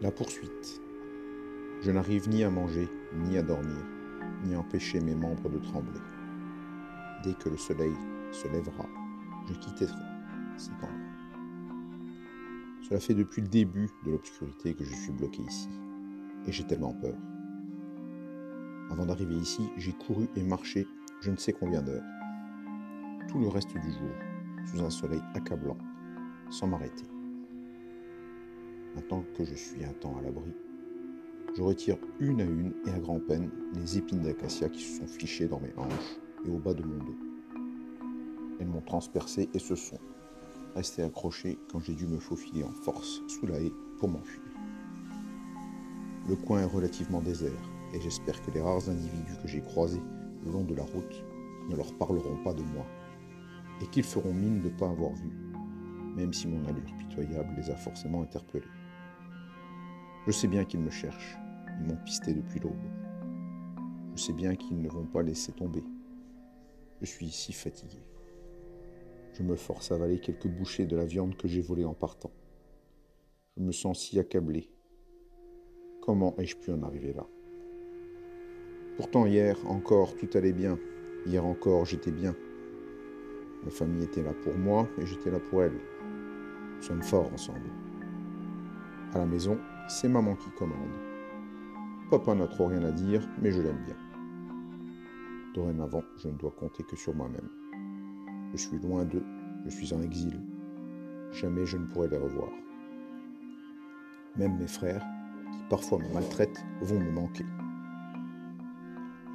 La poursuite. Je n'arrive ni à manger, ni à dormir, ni à empêcher mes membres de trembler. Dès que le soleil se lèvera, je quitterai cet endroit. Cela fait depuis le début de l'obscurité que je suis bloqué ici, et j'ai tellement peur. Avant d'arriver ici, j'ai couru et marché je ne sais combien d'heures. Tout le reste du jour, sous un soleil accablant, sans m'arrêter. Maintenant que je suis un temps à l'abri, je retire une à une et à grand-peine les épines d'acacia qui se sont fichées dans mes hanches et au bas de mon dos. Elles m'ont transpercé et se sont restées accrochées quand j'ai dû me faufiler en force sous la haie pour m'enfuir. Le coin est relativement désert et j'espère que les rares individus que j'ai croisés le long de la route ne leur parleront pas de moi et qu'ils feront mine de ne pas avoir vu, même si mon allure pitoyable les a forcément interpellés. Je sais bien qu'ils me cherchent, ils m'ont pisté depuis l'aube. Je sais bien qu'ils ne vont pas laisser tomber. Je suis si fatigué. Je me force à avaler quelques bouchées de la viande que j'ai volée en partant. Je me sens si accablé. Comment ai-je pu en arriver là? Pourtant hier encore tout allait bien. Hier encore j'étais bien. Ma famille était là pour moi et j'étais là pour elle. Nous sommes forts ensemble. À la maison, c'est maman qui commande. Papa n'a trop rien à dire, mais je l'aime bien. Dorénavant, je ne dois compter que sur moi-même. Je suis loin d'eux, je suis en exil. Jamais je ne pourrai les revoir. Même mes frères, qui parfois me maltraitent, vont me manquer.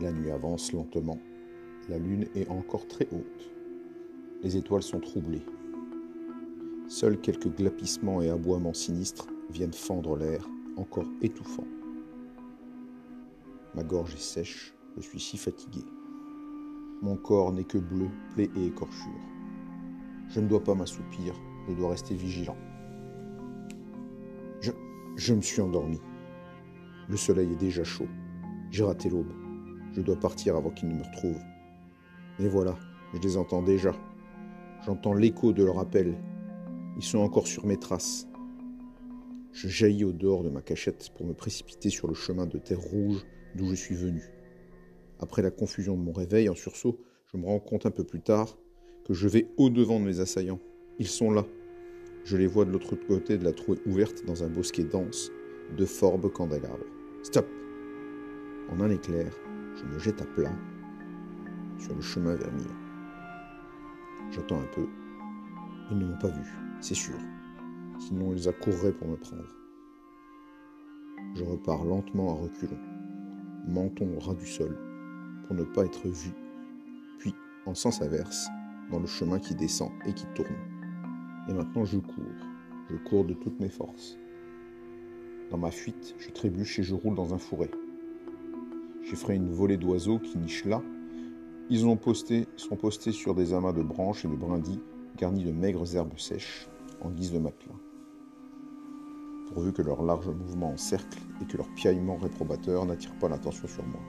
La nuit avance lentement. La lune est encore très haute. Les étoiles sont troublées. Seuls quelques glapissements et aboiements sinistres viennent fendre l'air, encore étouffant. Ma gorge est sèche, je suis si fatigué. Mon corps n'est que bleu, plaie et écorchure. Je ne dois pas m'assoupir, je dois rester vigilant. Je, me suis endormi. Le soleil est déjà chaud. J'ai raté l'aube. Je dois partir avant qu'ils ne me retrouvent. Et voilà, je les entends déjà. J'entends l'écho de leur appel. Ils sont encore sur mes traces. Je jaillis au dehors de ma cachette pour me précipiter sur le chemin de terre rouge d'où je suis venu. Après la confusion de mon réveil en sursaut, je me rends compte un peu plus tard que je vais au-devant de mes assaillants. Ils sont là. Je les vois de l'autre côté de la trouée ouverte dans un bosquet dense de forbes candélabres. Stop En un éclair, je me jette à plat sur le chemin vers Milan. J'attends un peu. Ils ne m'ont pas vu, c'est sûr. Sinon, ils accourraient pour me prendre. Je repars lentement à reculons, menton au ras du sol, pour ne pas être vu, puis en sens inverse, dans le chemin qui descend et qui tourne. Et maintenant, je cours. Je cours de toutes mes forces. Dans ma fuite, je trébuche et je roule dans un fourré. J'effraie une volée d'oiseaux qui nichent là. Ils ont sont postés sur des amas de branches et de brindilles garnis de maigres herbes sèches en guise de matelas. Pourvu que leur large mouvement en cercle et que leur piaillement réprobateur n'attirent pas l'attention sur moi.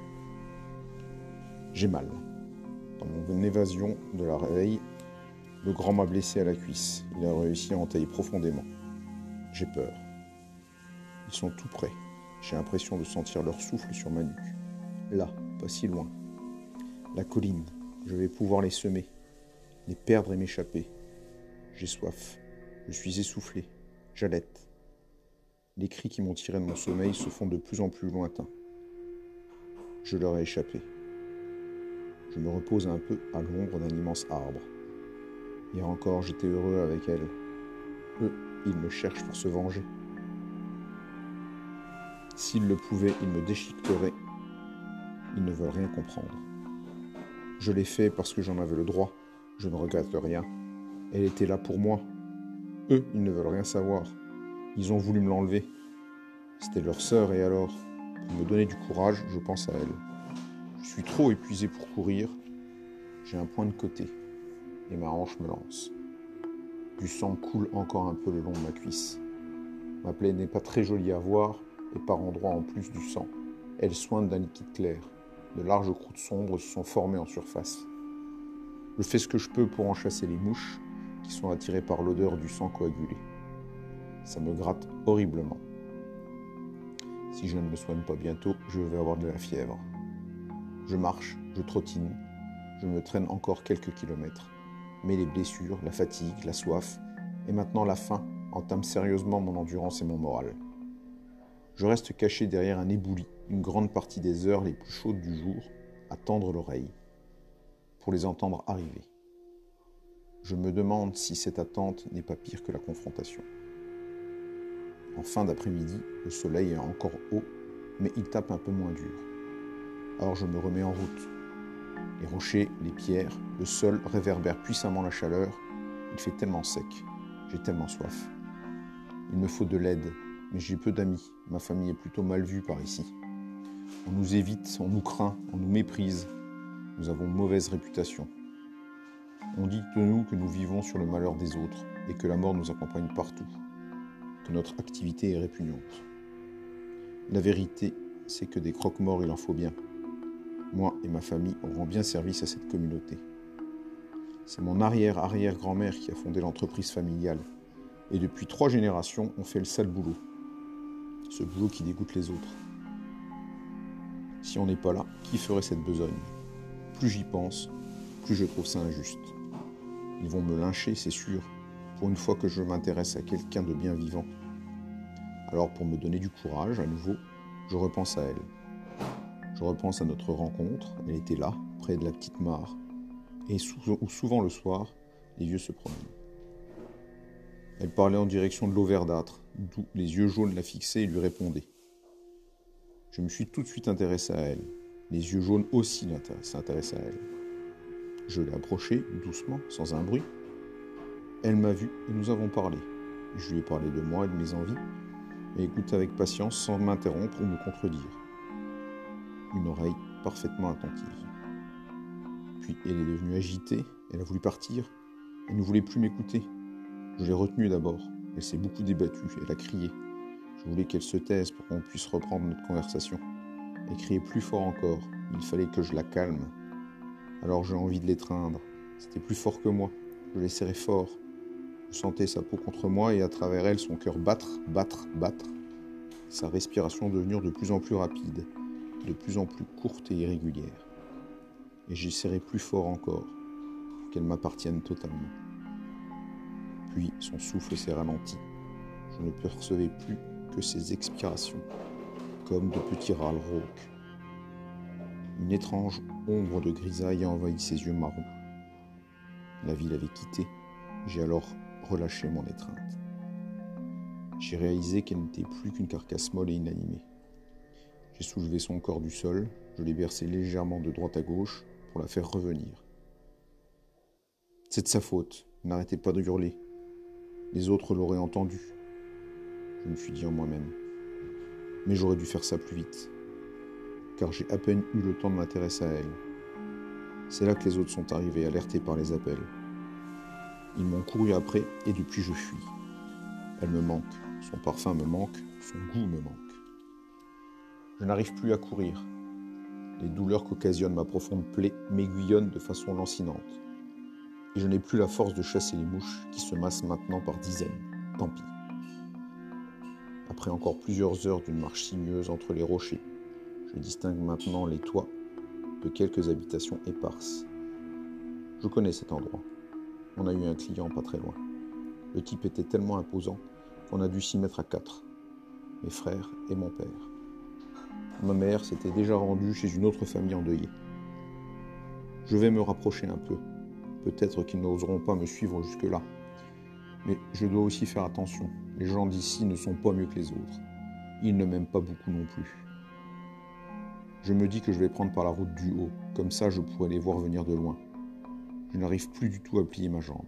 J'ai mal. Dans mon évasion de la réveil, le grand m'a blessé à la cuisse. Il a réussi à entailler profondément. J'ai peur. Ils sont tout près. J'ai l'impression de sentir leur souffle sur ma nuque. Là, pas si loin. La colline, je vais pouvoir les semer, les perdre et m'échapper. J'ai soif. Je suis essoufflé. J'allette. Les cris qui m'ont tiré de mon sommeil se font de plus en plus lointains. Je leur ai échappé. Je me repose un peu à l'ombre d'un immense arbre. Hier encore, j'étais heureux avec elle. Eux, ils me cherchent pour se venger. S'ils le pouvaient, ils me déchiqueteraient ils ne veulent rien comprendre. Je l'ai fait parce que j'en avais le droit. Je ne regrette rien. Elle était là pour moi. Eux, ils ne veulent rien savoir. Ils ont voulu me l'enlever. C'était leur sœur et alors, pour me donner du courage, je pense à elle. Je suis trop épuisé pour courir. J'ai un point de côté et ma hanche me lance. Du sang coule encore un peu le long de ma cuisse. Ma plaie n'est pas très jolie à voir et par endroits en plus du sang. Elle soigne d'un liquide clair de larges croûtes sombres se sont formées en surface. Je fais ce que je peux pour en chasser les mouches qui sont attirées par l'odeur du sang coagulé. Ça me gratte horriblement. Si je ne me soigne pas bientôt, je vais avoir de la fièvre. Je marche, je trottine, je me traîne encore quelques kilomètres. Mais les blessures, la fatigue, la soif et maintenant la faim entament sérieusement mon endurance et mon moral. Je reste caché derrière un éboulis une grande partie des heures les plus chaudes du jour à tendre l'oreille pour les entendre arriver. Je me demande si cette attente n'est pas pire que la confrontation. En fin d'après-midi, le soleil est encore haut, mais il tape un peu moins dur. Alors je me remets en route. Les rochers, les pierres, le sol réverbèrent puissamment la chaleur. Il fait tellement sec. J'ai tellement soif. Il me faut de l'aide, mais j'ai peu d'amis. Ma famille est plutôt mal vue par ici. On nous évite, on nous craint, on nous méprise. Nous avons mauvaise réputation. On dit de nous que nous vivons sur le malheur des autres et que la mort nous accompagne partout, que notre activité est répugnante. La vérité, c'est que des croque-morts, il en faut bien. Moi et ma famille, on rend bien service à cette communauté. C'est mon arrière-arrière-grand-mère qui a fondé l'entreprise familiale. Et depuis trois générations, on fait le sale boulot. Ce boulot qui dégoûte les autres. Si on n'est pas là, qui ferait cette besogne? Plus j'y pense, plus je trouve ça injuste. Ils vont me lyncher, c'est sûr, pour une fois que je m'intéresse à quelqu'un de bien vivant. Alors pour me donner du courage à nouveau, je repense à elle. Je repense à notre rencontre, elle était là, près de la petite mare, et souvent le soir, les vieux se promènent. Elle parlait en direction de l'eau verdâtre, d'où les yeux jaunes la fixaient et lui répondaient. Je me suis tout de suite intéressé à elle. Les yeux jaunes aussi s'intéressaient à elle. Je l'ai approchée doucement, sans un bruit. Elle m'a vu et nous avons parlé. Je lui ai parlé de moi et de mes envies, et écoute avec patience sans m'interrompre ou me contredire. Une oreille parfaitement attentive. Puis elle est devenue agitée, elle a voulu partir, elle ne voulait plus m'écouter. Je l'ai retenue d'abord, elle s'est beaucoup débattue, elle a crié. Je voulais qu'elle se taise pour qu'on puisse reprendre notre conversation. Elle criait plus fort encore. Il fallait que je la calme. Alors j'ai envie de l'étreindre. C'était plus fort que moi. Je l'ai serré fort. Je sentais sa peau contre moi et à travers elle son cœur battre, battre, battre. Sa respiration devenir de plus en plus rapide, de plus en plus courte et irrégulière. Et j'ai serré plus fort encore, pour qu'elle m'appartienne totalement. Puis son souffle s'est ralenti. Je ne percevais plus que ses expirations, comme de petits râles rauques. Une étrange ombre de grisaille a envahi ses yeux marrons. La vie l'avait quitté. J'ai alors relâché mon étreinte. J'ai réalisé qu'elle n'était plus qu'une carcasse molle et inanimée. J'ai soulevé son corps du sol, je l'ai bercé légèrement de droite à gauche pour la faire revenir. C'est de sa faute, n'arrêtez pas de hurler. Les autres l'auraient entendu je me suis dit en moi-même. Mais j'aurais dû faire ça plus vite, car j'ai à peine eu le temps de m'intéresser à elle. C'est là que les autres sont arrivés, alertés par les appels. Ils m'ont couru après et depuis je fuis. Elle me manque, son parfum me manque, son goût me manque. Je n'arrive plus à courir. Les douleurs qu'occasionne ma profonde plaie m'aiguillonnent de façon lancinante. Et je n'ai plus la force de chasser les mouches qui se massent maintenant par dizaines. Tant pis après encore plusieurs heures d'une marche sinueuse entre les rochers. Je distingue maintenant les toits de quelques habitations éparses. Je connais cet endroit. On a eu un client pas très loin. Le type était tellement imposant qu'on a dû s'y mettre à quatre. Mes frères et mon père. Ma mère s'était déjà rendue chez une autre famille endeuillée. Je vais me rapprocher un peu. Peut-être qu'ils n'oseront pas me suivre jusque-là. Mais je dois aussi faire attention. Les gens d'ici ne sont pas mieux que les autres. Ils ne m'aiment pas beaucoup non plus. Je me dis que je vais prendre par la route du haut, comme ça je pourrai les voir venir de loin. Je n'arrive plus du tout à plier ma jambe.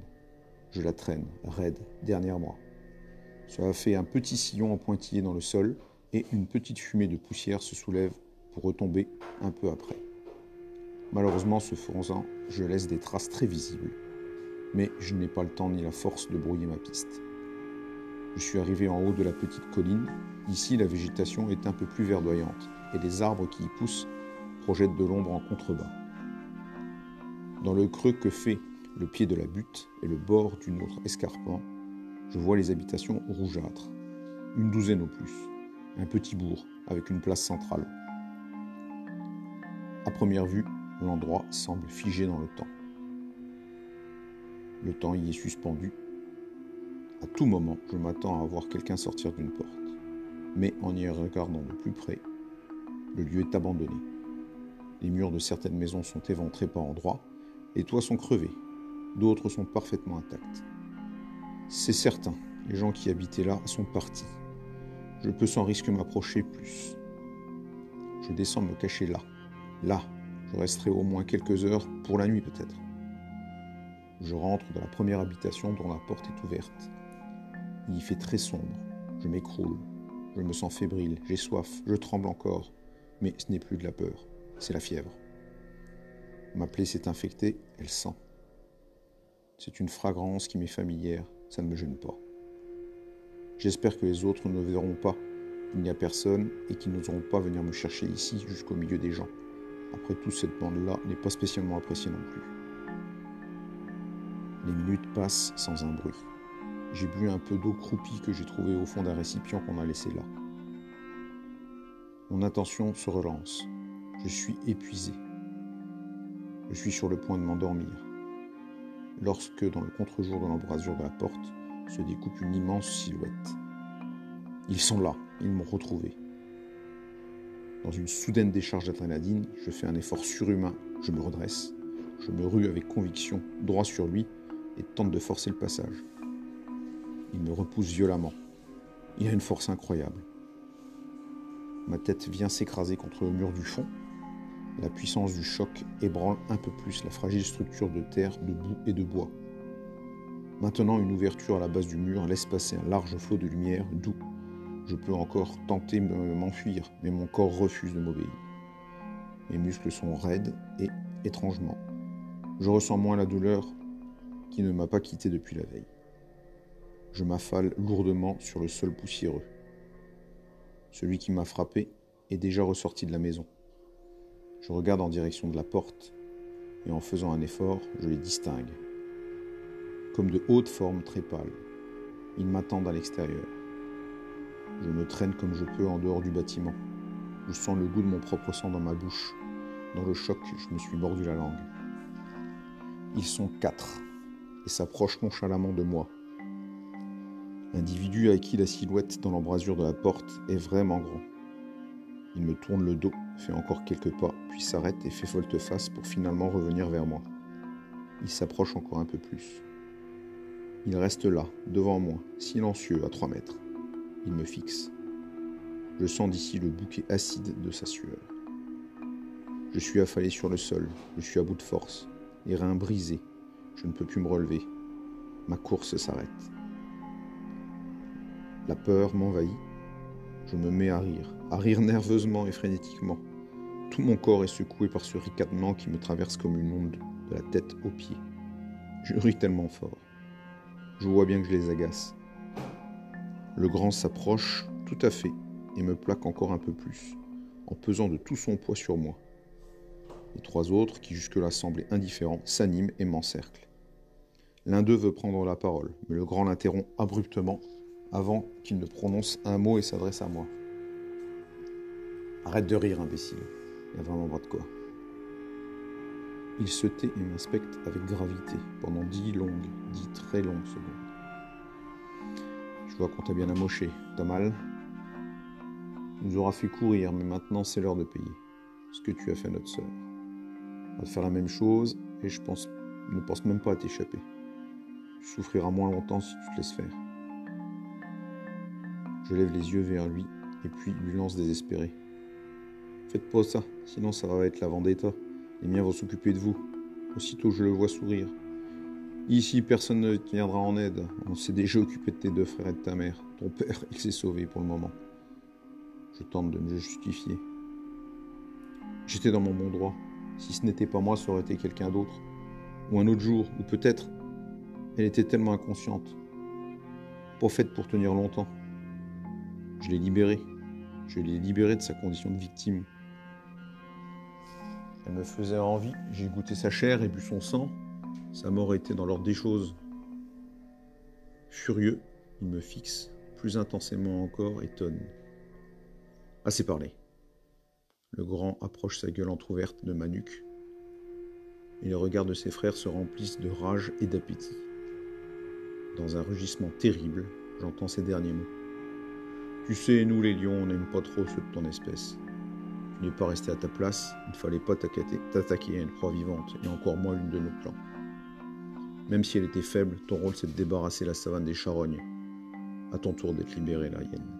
Je la traîne, raide, derrière moi. Cela fait un petit sillon en pointillé dans le sol et une petite fumée de poussière se soulève pour retomber un peu après. Malheureusement, ce faisant, je laisse des traces très visibles mais je n'ai pas le temps ni la force de brouiller ma piste. Je suis arrivé en haut de la petite colline. Ici, la végétation est un peu plus verdoyante et les arbres qui y poussent projettent de l'ombre en contrebas. Dans le creux que fait le pied de la butte et le bord d'une autre escarpement, je vois les habitations rougeâtres, une douzaine au plus, un petit bourg avec une place centrale. À première vue, l'endroit semble figé dans le temps. Le temps y est suspendu. À tout moment, je m'attends à voir quelqu'un sortir d'une porte. Mais en y regardant de plus près, le lieu est abandonné. Les murs de certaines maisons sont éventrés par endroits, les toits sont crevés, d'autres sont parfaitement intacts. C'est certain, les gens qui habitaient là sont partis. Je peux sans risque m'approcher plus. Je descends me cacher là. Là, je resterai au moins quelques heures, pour la nuit peut-être. Je rentre dans la première habitation dont la porte est ouverte. Il fait très sombre. Je m'écroule. Je me sens fébrile. J'ai soif. Je tremble encore. Mais ce n'est plus de la peur. C'est la fièvre. Ma plaie s'est infectée. Elle sent. C'est une fragrance qui m'est familière. Ça ne me gêne pas. J'espère que les autres ne verront pas qu'il n'y a personne et qu'ils n'oseront pas venir me chercher ici jusqu'au milieu des gens. Après tout, cette bande-là n'est pas spécialement appréciée non plus. Les minutes passent sans un bruit. J'ai bu un peu d'eau croupie que j'ai trouvée au fond d'un récipient qu'on a laissé là. Mon attention se relance. Je suis épuisé. Je suis sur le point de m'endormir. Lorsque, dans le contre-jour de l'embrasure de la porte, se découpe une immense silhouette. Ils sont là, ils m'ont retrouvé. Dans une soudaine décharge d'adrénaline, je fais un effort surhumain, je me redresse, je me rue avec conviction droit sur lui et tente de forcer le passage. Il me repousse violemment. Il a une force incroyable. Ma tête vient s'écraser contre le mur du fond. La puissance du choc ébranle un peu plus la fragile structure de terre, de boue et de bois. Maintenant, une ouverture à la base du mur laisse passer un large flot de lumière, d'où je peux encore tenter de m'enfuir, mais mon corps refuse de m'obéir. Mes muscles sont raides et, étrangement, je ressens moins la douleur qui ne m'a pas quitté depuis la veille. Je m'affale lourdement sur le sol poussiéreux. Celui qui m'a frappé est déjà ressorti de la maison. Je regarde en direction de la porte et en faisant un effort, je les distingue. Comme de hautes formes très pâles, ils m'attendent à l'extérieur. Je me traîne comme je peux en dehors du bâtiment. Je sens le goût de mon propre sang dans ma bouche. Dans le choc, je me suis mordu la langue. Ils sont quatre et s'approchent nonchalamment de moi. L'individu à qui la silhouette dans l'embrasure de la porte est vraiment grand. Il me tourne le dos, fait encore quelques pas, puis s'arrête et fait volte-face pour finalement revenir vers moi. Il s'approche encore un peu plus. Il reste là, devant moi, silencieux, à trois mètres. Il me fixe. Je sens d'ici le bouquet acide de sa sueur. Je suis affalé sur le sol, je suis à bout de force, les reins brisés, je ne peux plus me relever. Ma course s'arrête. La peur m'envahit. Je me mets à rire, à rire nerveusement et frénétiquement. Tout mon corps est secoué par ce ricanement qui me traverse comme une onde de la tête aux pieds. Je ris tellement fort. Je vois bien que je les agace. Le grand s'approche tout à fait et me plaque encore un peu plus, en pesant de tout son poids sur moi. Les trois autres, qui jusque-là semblaient indifférents, s'animent et m'encerclent. L'un d'eux veut prendre la parole, mais le grand l'interrompt abruptement avant qu'il ne prononce un mot et s'adresse à moi. Arrête de rire, imbécile. Il y a vraiment pas de quoi. Il se tait et m'inspecte avec gravité pendant dix longues, dix très longues secondes. Je vois qu'on t'a bien amoché. T'as mal Tu nous aura fait courir, mais maintenant c'est l'heure de payer. Ce que tu as fait à notre sœur. On va te faire la même chose, et je pense, ne pense même pas à t'échapper. Tu souffriras moins longtemps si tu te laisses faire. Je lève les yeux vers lui, et puis lui lance désespéré. Faites pas ça, sinon ça va être la vendetta. Les miens vont s'occuper de vous. Aussitôt je le vois sourire. Ici, personne ne viendra en aide. On s'est déjà occupé de tes deux frères et de ta mère. Ton père, il s'est sauvé pour le moment. Je tente de me justifier. J'étais dans mon bon droit. Si ce n'était pas moi, ça aurait été quelqu'un d'autre. Ou un autre jour, ou peut-être. Elle était tellement inconsciente. Pas faite pour tenir longtemps. Je l'ai libérée. Je l'ai libérée de sa condition de victime. Elle me faisait envie. J'ai goûté sa chair et bu son sang. Sa mort était dans l'ordre des choses. Furieux, il me fixe, plus intensément encore, et. Assez parlé. Le grand approche sa gueule entr'ouverte de ma nuque, et les regards de ses frères se remplissent de rage et d'appétit. Dans un rugissement terrible, j'entends ces derniers mots. Tu sais, nous les lions, on n'aime pas trop ceux de ton espèce. Tu n'es pas resté à ta place, il ne fallait pas t'attaquer à une proie vivante, et encore moins l'une de nos clans. Même si elle était faible, ton rôle c'est de débarrasser la savane des charognes. À ton tour d'être libéré, la hyène.